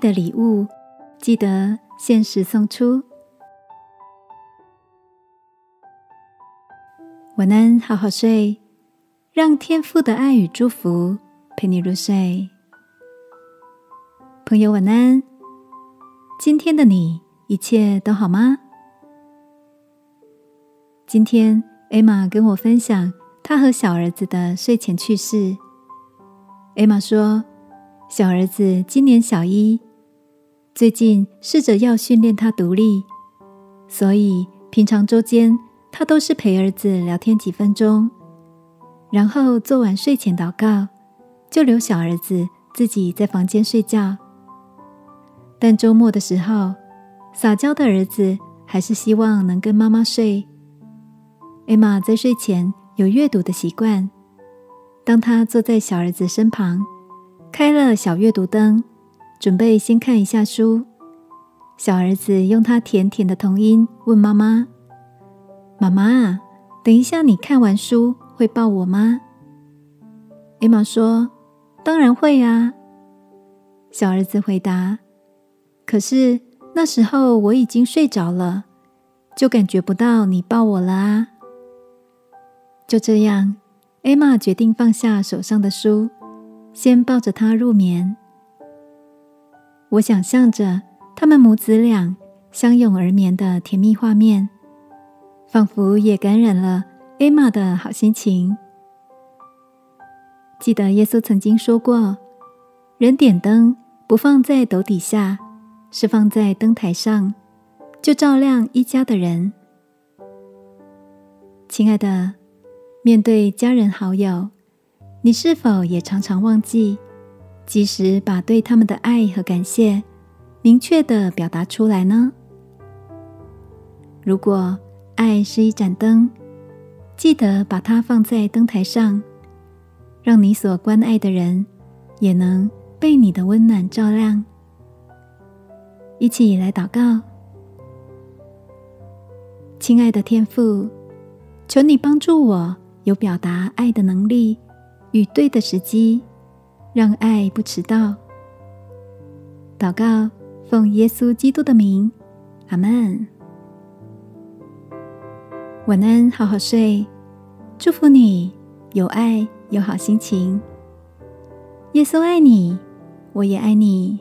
的礼物，记得限时送出。晚安，好好睡，让天父的爱与祝福陪你入睡。朋友，晚安。今天的你一切都好吗？今天艾玛跟我分享她和小儿子的睡前趣事。艾玛说，小儿子今年小一，最近试着要训练他独立，所以平常周间他都是陪儿子聊天几分钟，然后做完睡前祷告，就留小儿子自己在房间睡觉。但周末的时候，撒娇的儿子还是希望能跟妈妈睡。艾玛在睡前有阅读的习惯，当他坐在小儿子身旁，开了小阅读灯，准备先看一下书。小儿子用他甜甜的童音问妈妈：“妈妈，等一下你看完书会抱我吗？”艾玛说：“当然会啊。”小儿子回答。可是那时候我已经睡着了，就感觉不到你抱我了啊。就这样，艾玛决定放下手上的书，先抱着他入眠。我想象着他们母子俩相拥而眠的甜蜜画面，仿佛也感染了艾玛的好心情。记得耶稣曾经说过：“人点灯不放在斗底下。”是放在灯台上，就照亮一家的人。亲爱的，面对家人好友，你是否也常常忘记及时把对他们的爱和感谢明确的表达出来呢？如果爱是一盏灯，记得把它放在灯台上，让你所关爱的人也能被你的温暖照亮。一起来祷告，亲爱的天父，求你帮助我有表达爱的能力与对的时机，让爱不迟到。祷告，奉耶稣基督的名，阿门。晚安，好好睡，祝福你有爱有好心情。耶稣爱你，我也爱你。